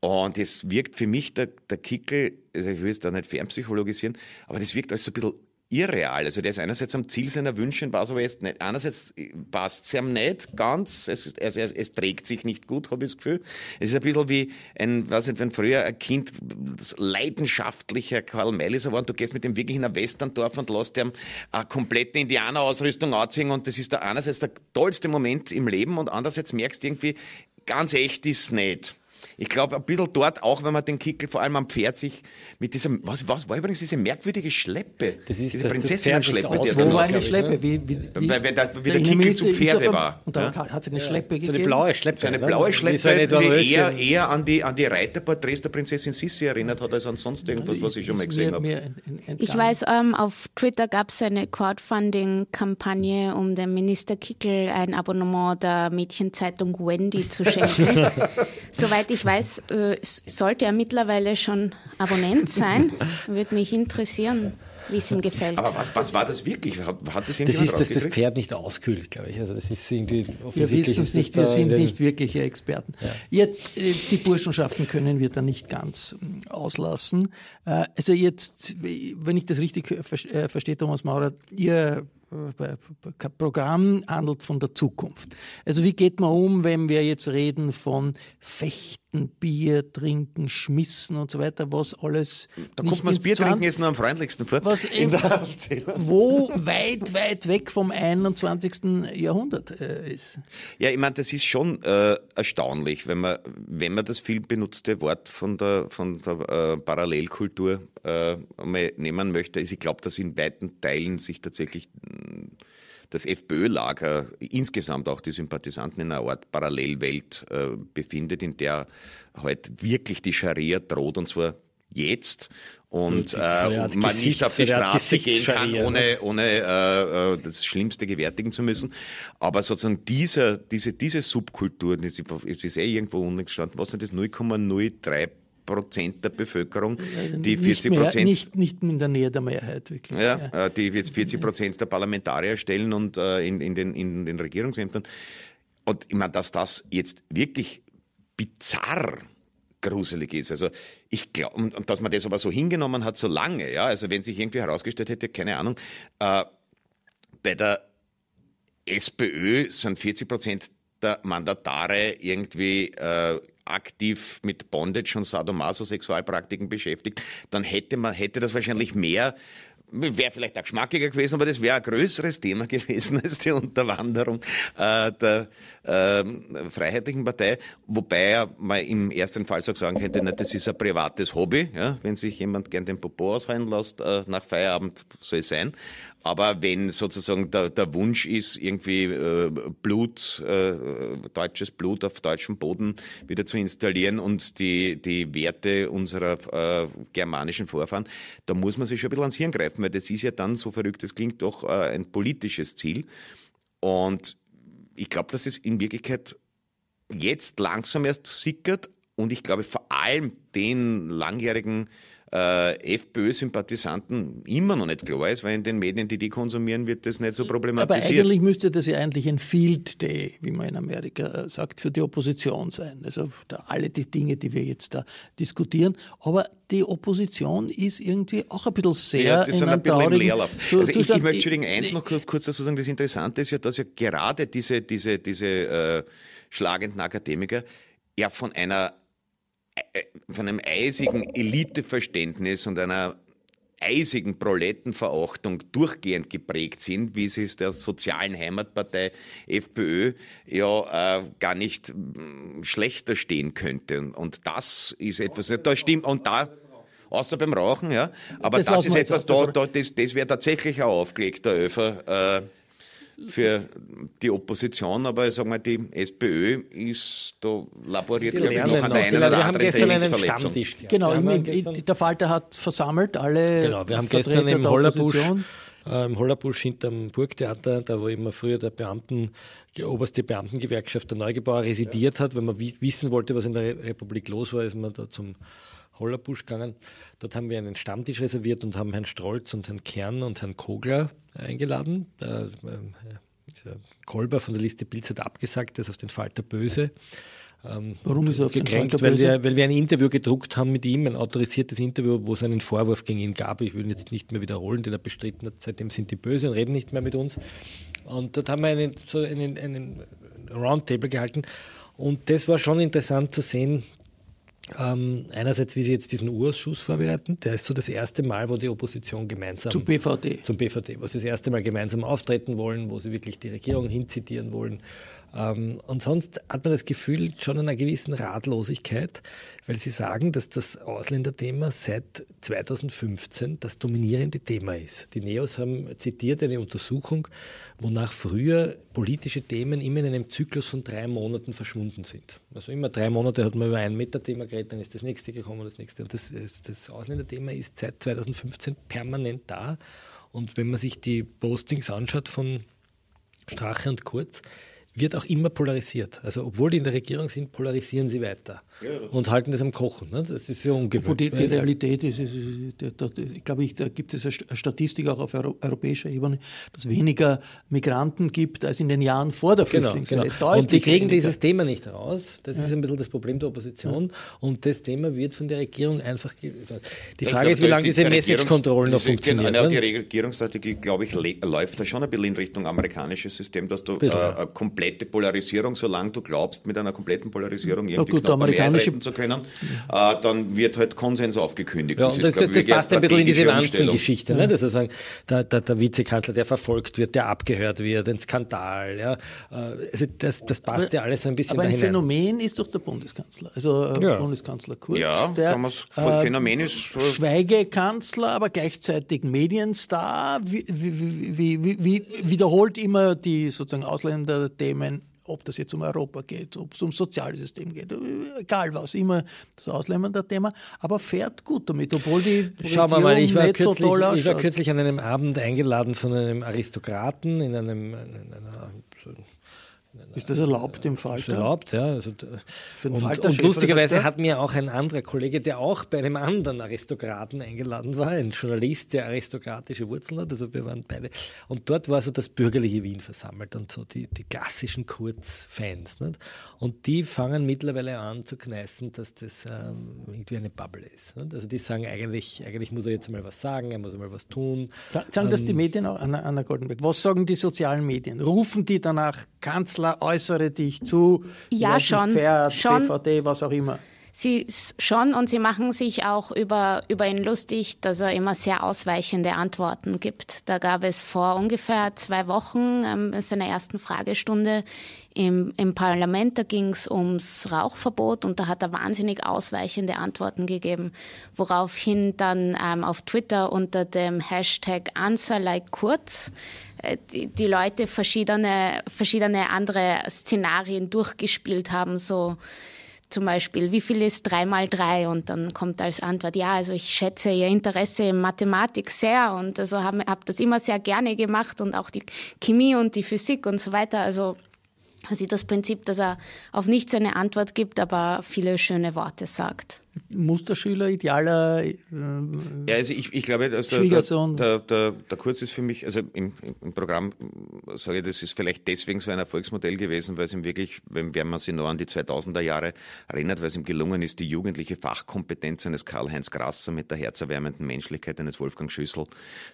Und es wirkt für mich, der, der Kickel, also ich will es da nicht fernpsychologisieren, aber das wirkt als so ein bisschen irreal. Also der ist einerseits am Ziel seiner Wünsche, passt aber jetzt nicht. Einerseits passt es ihm nicht ganz, es, ist, also es, es trägt sich nicht gut, habe ich das Gefühl. Es ist ein bisschen wie ein, weiß nicht, wenn früher ein Kind das leidenschaftlicher Karl Meilis war und du gehst mit dem wirklich in ein Westerndorf und lässt ihm eine komplette Indianerausrüstung anziehen und das ist da einerseits der tollste Moment im Leben und andererseits merkst du irgendwie, ganz echt ist es nicht. Ich glaube, ein bisschen dort, auch wenn man den Kickel vor allem am Pferd sich mit diesem, was, was war übrigens diese merkwürdige Schleppe? Das ist, diese Prinzessinnen-Schleppe, er Wo da war eine Schleppe? Wie, wie, wie, Weil- weil der- wie der Kickel Innenminister zu Pferde war, Und da ja. hat es eine Schleppe So gegeben. eine blaue Schleppe. So eine blaue Schleppe, so eine die eher, eher an die, an die Reiterporträts der Prinzessin Sissi erinnert hat, als an sonst irgendwas, was ich schon mal gesehen habe. Ich weiß, ähm, auf Twitter gab es eine Crowdfunding-Kampagne, um dem Minister Kickel ein Abonnement der Mädchenzeitung Wendy zu schenken. Soweit ich weiß, äh, sollte er mittlerweile schon Abonnent sein. Würde mich interessieren, wie es ihm gefällt. Aber was, was war das wirklich? Hat, hat das Das ist, dass das? Pferd nicht auskühlt, glaube ich. Also das ist irgendwie Wir offensichtlich. wissen es nicht, wir sind nicht wirkliche Experten. Jetzt, äh, die Burschenschaften können wir da nicht ganz ähm, auslassen. Äh, Also jetzt, wenn ich das richtig äh, ver- verstehe, Thomas Maurer, Ihr Programm handelt von der Zukunft. Also wie geht man um, wenn wir jetzt reden von Fechten, Bier, Trinken, Schmissen und so weiter, was alles Da kommt man das Bier trinken 20 jetzt nur am freundlichsten vor. was in der Aufzählung. wo weit, weit weg vom 21. Jahrhundert äh, ist. Ja, ich meine, das ist schon äh, erstaunlich, wenn man, wenn man das viel benutzte Wort von der, von der äh, Parallelkultur äh, einmal nehmen möchte. Also ich glaube, dass in weiten Teilen sich tatsächlich mh, das FPÖ-Lager, insgesamt auch die Sympathisanten in einer Art Parallelwelt äh, befindet, in der heute wirklich die Scharia droht, und zwar jetzt. Und äh, Art man Gesichts- nicht auf die Straße gehen kann, ohne, ohne äh, äh, das Schlimmste gewärtigen zu müssen. Aber sozusagen dieser, diese, diese Subkultur, es ist eh irgendwo unten gestanden, was sind das 0,03 Prozent der Bevölkerung, die 40 nicht, mehr, Prozent nicht, nicht in der Nähe der Mehrheit, wirklich. ja, äh, die jetzt 40 Prozent der Parlamentarier stellen und äh, in, in, den, in den Regierungsämtern. Und ich meine, dass das jetzt wirklich bizarr gruselig ist. Also ich glaube, und, und dass man das aber so hingenommen hat, so lange, ja, also wenn sich irgendwie herausgestellt hätte, keine Ahnung, äh, bei der SPÖ sind 40 Prozent der Mandatare irgendwie äh, aktiv mit Bondage und Sadomaso-Sexualpraktiken beschäftigt, dann hätte man hätte das wahrscheinlich mehr wäre vielleicht auch geschmackiger gewesen, aber das wäre ein größeres Thema gewesen als die Unterwanderung äh, der äh, Freiheitlichen Partei, wobei ja man im ersten Fall so sagen könnte, na, das ist ein privates Hobby, ja, wenn sich jemand gern den Popo aushalten lässt äh, nach Feierabend, soll es sein. Aber wenn sozusagen der, der Wunsch ist, irgendwie äh, Blut, äh, deutsches Blut auf deutschem Boden wieder zu installieren und die, die Werte unserer äh, germanischen Vorfahren, da muss man sich schon ein bisschen ans Hirn greifen, weil das ist ja dann, so verrückt es klingt, doch äh, ein politisches Ziel. Und ich glaube, dass es in Wirklichkeit jetzt langsam erst sickert und ich glaube vor allem den langjährigen äh, FPÖ-Sympathisanten immer noch nicht klar ist, weil in den Medien, die die konsumieren, wird das nicht so problematisiert. Aber eigentlich müsste das ja eigentlich ein Field Day, wie man in Amerika äh, sagt, für die Opposition sein. Also alle die Dinge, die wir jetzt da diskutieren. Aber die Opposition ist irgendwie auch ein bisschen sehr ja, das in einem traurigen Leerlauf. So, also ich, ich, möchte Entschuldigung, eins noch kurz, kurz dazu sagen, das Interessante ist ja, dass ja gerade diese, diese, diese äh, schlagenden Akademiker ja von einer von einem eisigen Eliteverständnis und einer eisigen Prolettenverachtung durchgehend geprägt sind, wie sie es der sozialen Heimatpartei FPÖ ja äh, gar nicht mh, schlechter stehen könnte. Und das ist etwas, da stimmt, und da, außer beim Rauchen, ja, aber das, das ist etwas, da, da, das, das wäre tatsächlich ein aufgelegter Öfer, äh, für die Opposition, aber ich sage mal, die SPÖ ist da laboriert, glaube ich, noch an der einen oder anderen Verletzung. Genau, im, der Falter hat versammelt alle Genau, wir haben Vertreter gestern im Hollerbusch, im Hollerbusch hinterm Burgtheater, da wo immer früher der Beamten, die oberste Beamtengewerkschaft der Neugebauer residiert hat, wenn man wissen wollte, was in der Republik los war, ist man da zum Hollerbusch gegangen. Dort haben wir einen Stammtisch reserviert und haben Herrn Strolz und Herrn Kern und Herrn Kogler eingeladen. Äh, äh, Kolber von der Liste Pilz hat abgesagt, der ist auf den Falter böse. Ähm, Warum ist er auf gekränkt? Weil wir, weil wir ein Interview gedruckt haben mit ihm, ein autorisiertes Interview, wo es einen Vorwurf gegen ihn gab. Ich will ihn jetzt nicht mehr wiederholen, den er bestritten hat. Seitdem sind die böse und reden nicht mehr mit uns. Und dort haben wir einen, so einen, einen Roundtable gehalten. Und das war schon interessant zu sehen, ähm, einerseits, wie Sie jetzt diesen Urausschuss vorbereiten, der ist so das erste Mal, wo die Opposition gemeinsam. Zum BVD. Zum BVD, wo sie das erste Mal gemeinsam auftreten wollen, wo sie wirklich die Regierung hinzitieren wollen. Ähm, und sonst hat man das Gefühl schon einer gewissen Ratlosigkeit, weil Sie sagen, dass das Ausländerthema seit 2015 das dominierende Thema ist. Die NEOS haben zitiert eine Untersuchung, wonach früher politische Themen immer in einem Zyklus von drei Monaten verschwunden sind. Also immer drei Monate hat man über ein Metathema geredet, dann ist das nächste gekommen, das nächste. Und das, das Ausländerthema ist seit 2015 permanent da. Und wenn man sich die Postings anschaut von Strache und Kurz, wird auch immer polarisiert. Also obwohl die in der Regierung sind, polarisieren sie weiter und halten das am Kochen. Ne? Das ist ja ungewöhnlich. Die, die Realität ist, ist, ist da, ich glaube, ich, da gibt es eine Statistik auch auf europäischer Ebene, dass weniger Migranten gibt als in den Jahren vor der genau, Flüchtlingswelle. Genau. Und die kriegen weniger. dieses Thema nicht raus. Das ja. ist ein bisschen das Problem der Opposition. Ja. Und das Thema wird von der Regierung einfach. Die Frage ist, wie lange diese Message-Control noch funktioniert. Genau, die Regierungsstrategie, glaube ich, läuft da schon ein bisschen in Richtung amerikanisches System, dass du äh, eine komplette Polarisierung, solange du glaubst, mit einer kompletten Polarisierung irgendwie ja, gut, eintreten zu können, äh, dann wird halt Konsens aufgekündigt. Ja, das, das, das, das passt ein bisschen in diese Wanzengeschichte. Ne? Das sagen, der, der, der Vizekanzler, der verfolgt wird, der abgehört wird, ein Skandal. Ja? Äh, also das, das passt aber, ja alles so ein bisschen Aber ein dahinein. Phänomen ist doch der Bundeskanzler, also äh, ja. Bundeskanzler Kurz. Ja, der, kann äh, Phänomen ist... Schweigekanzler, aber gleichzeitig Medienstar, wie, wie, wie, wie, wiederholt immer die sozusagen Ausländerthemen ob das jetzt um Europa geht, ob es um Sozialsystem geht, egal was, immer das Ausländer-Thema, aber fährt gut damit, obwohl die Schauen wir mal, ich war, kürzlich, so ich war kürzlich an einem Abend eingeladen von einem Aristokraten in einem in einer, ist das erlaubt im Falter? Ist erlaubt, ja. Also, und, und lustigerweise hat mir auch ein anderer Kollege, der auch bei einem anderen Aristokraten eingeladen war, ein Journalist, der aristokratische Wurzeln hat, also wir waren beide. Und dort war so das bürgerliche Wien versammelt und so die, die klassischen Kurz-Fans. Und die fangen mittlerweile an zu kneißen, dass das ähm, irgendwie eine Bubble ist. Nicht? Also die sagen eigentlich, eigentlich muss er jetzt mal was sagen, er muss mal was tun. Sagen ähm, das die ähm, Medien auch, Anna, Anna Goldenberg? Was sagen die sozialen Medien? Rufen die danach Kanzler äußere dich zu. Ja, schon. Pferd, schon. DVD, was auch immer. Sie schon und sie machen sich auch über, über ihn lustig, dass er immer sehr ausweichende Antworten gibt. Da gab es vor ungefähr zwei Wochen ähm, in seiner ersten Fragestunde im, im Parlament, da ging es ums Rauchverbot und da hat er wahnsinnig ausweichende Antworten gegeben, woraufhin dann ähm, auf Twitter unter dem Hashtag Answer like Kurz äh, die, die Leute verschiedene, verschiedene andere Szenarien durchgespielt haben, so zum Beispiel, wie viel ist drei mal drei? Und dann kommt als Antwort, ja, also ich schätze Ihr Interesse in Mathematik sehr und also habe hab das immer sehr gerne gemacht und auch die Chemie und die Physik und so weiter. Also also das Prinzip, dass er auf nichts eine Antwort gibt, aber viele schöne Worte sagt. Musterschüler, idealer äh, ja, also ich, ich glaube, dass der. Der, der, der Kurz ist für mich, also im, im Programm sage ich, das ist vielleicht deswegen so ein Erfolgsmodell gewesen, weil es ihm wirklich, wenn, wenn man sich noch an die 2000er Jahre erinnert, weil es ihm gelungen ist, die jugendliche Fachkompetenz eines Karl-Heinz Grasser mit der herzerwärmenden Menschlichkeit eines Wolfgang Schüssel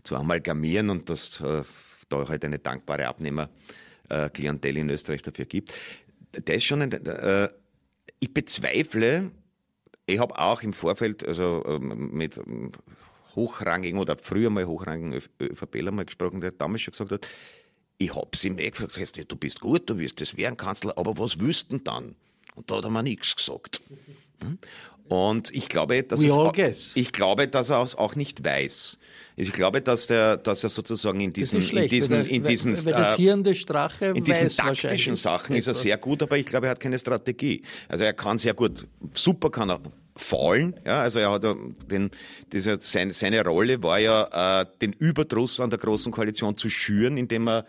zu amalgamieren und dass äh, da halt eine dankbare Abnehmerklientel in Österreich dafür gibt. Der ist schon ein, äh, ich bezweifle, ich habe auch im Vorfeld, also ähm, mit ähm, hochrangigen oder früher mal hochrangigen ÖVPler mal gesprochen, der damals schon gesagt hat, ich habe sie mir gefragt, du bist gut, du wirst das werden, Kanzler, aber was wüssten dann? Und da hat er mir nichts gesagt. Hm? Und ich glaube, dass, es auch, ich glaube, dass er es auch nicht weiß. Ich glaube, dass, der, dass er sozusagen in diesen, in diesen, in diesen, weil, das Strache in diesen taktischen Sachen ist er sehr gut, aber ich glaube, er hat keine Strategie. Also er kann sehr gut, super kann er faulen. Ja, also er hat den, diese, seine, seine Rolle war ja, äh, den Überdruss an der Großen Koalition zu schüren, indem er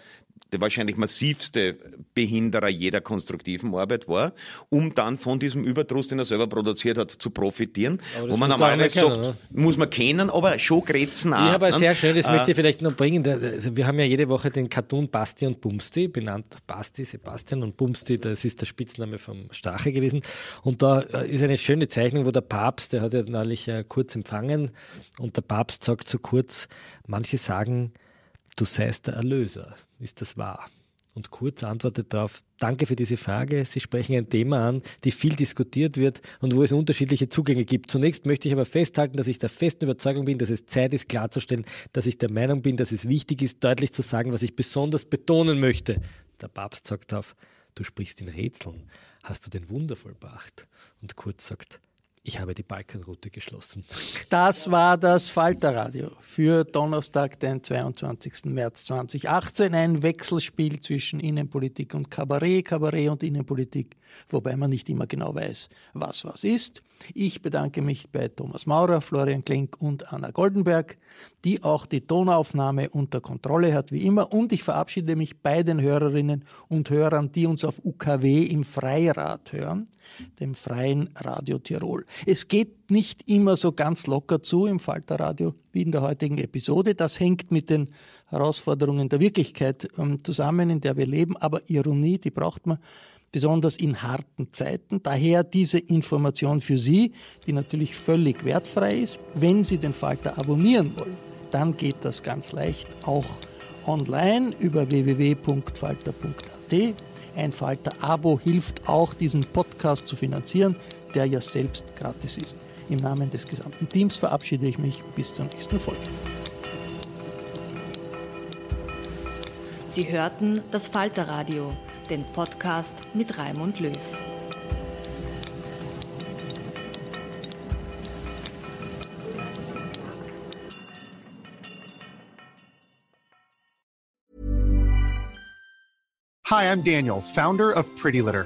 der wahrscheinlich massivste Behinderer jeder konstruktiven Arbeit war, um dann von diesem Überdruss, den er selber produziert hat, zu profitieren. Wo man normalerweise sagt, ne? muss man kennen, aber schon Grenzen auch. Ich habe ne? sehr schön, das äh, möchte ich vielleicht noch bringen. Also wir haben ja jede Woche den Cartoon Basti und Bumsti, benannt Basti, Sebastian und Bumsti, das ist der Spitzname vom Stache gewesen. Und da äh, ist eine schöne Zeichnung, wo der Papst, der hat ja neulich äh, kurz empfangen, und der Papst sagt zu kurz, manche sagen, du seist der Erlöser. Ist das wahr? Und Kurz antwortet darauf, danke für diese Frage. Sie sprechen ein Thema an, die viel diskutiert wird und wo es unterschiedliche Zugänge gibt. Zunächst möchte ich aber festhalten, dass ich der festen Überzeugung bin, dass es Zeit ist, klarzustellen, dass ich der Meinung bin, dass es wichtig ist, deutlich zu sagen, was ich besonders betonen möchte. Der Papst sagt darauf, du sprichst in Rätseln. Hast du den Wunder vollbracht? Und Kurz sagt, ich habe die Balkanroute geschlossen. Das war das Falterradio für Donnerstag, den 22. März 2018. Ein Wechselspiel zwischen Innenpolitik und Kabarett, Kabarett und Innenpolitik, wobei man nicht immer genau weiß, was was ist. Ich bedanke mich bei Thomas Maurer, Florian Klink und Anna Goldenberg, die auch die Tonaufnahme unter Kontrolle hat, wie immer. Und ich verabschiede mich bei den Hörerinnen und Hörern, die uns auf UKW im Freirad hören, dem Freien Radio Tirol. Es geht nicht immer so ganz locker zu im Falterradio wie in der heutigen Episode. Das hängt mit den Herausforderungen der Wirklichkeit ähm, zusammen, in der wir leben. Aber Ironie, die braucht man besonders in harten Zeiten. Daher diese Information für Sie, die natürlich völlig wertfrei ist. Wenn Sie den Falter abonnieren wollen, dann geht das ganz leicht auch online über www.falter.at ein Falter-Abo hilft auch, diesen Podcast zu finanzieren, der ja selbst gratis ist. Im Namen des gesamten Teams verabschiede ich mich bis zur nächsten Folge. Sie hörten das Falterradio, den Podcast mit Raimund Löw. Hi, I'm Daniel, founder of Pretty Litter.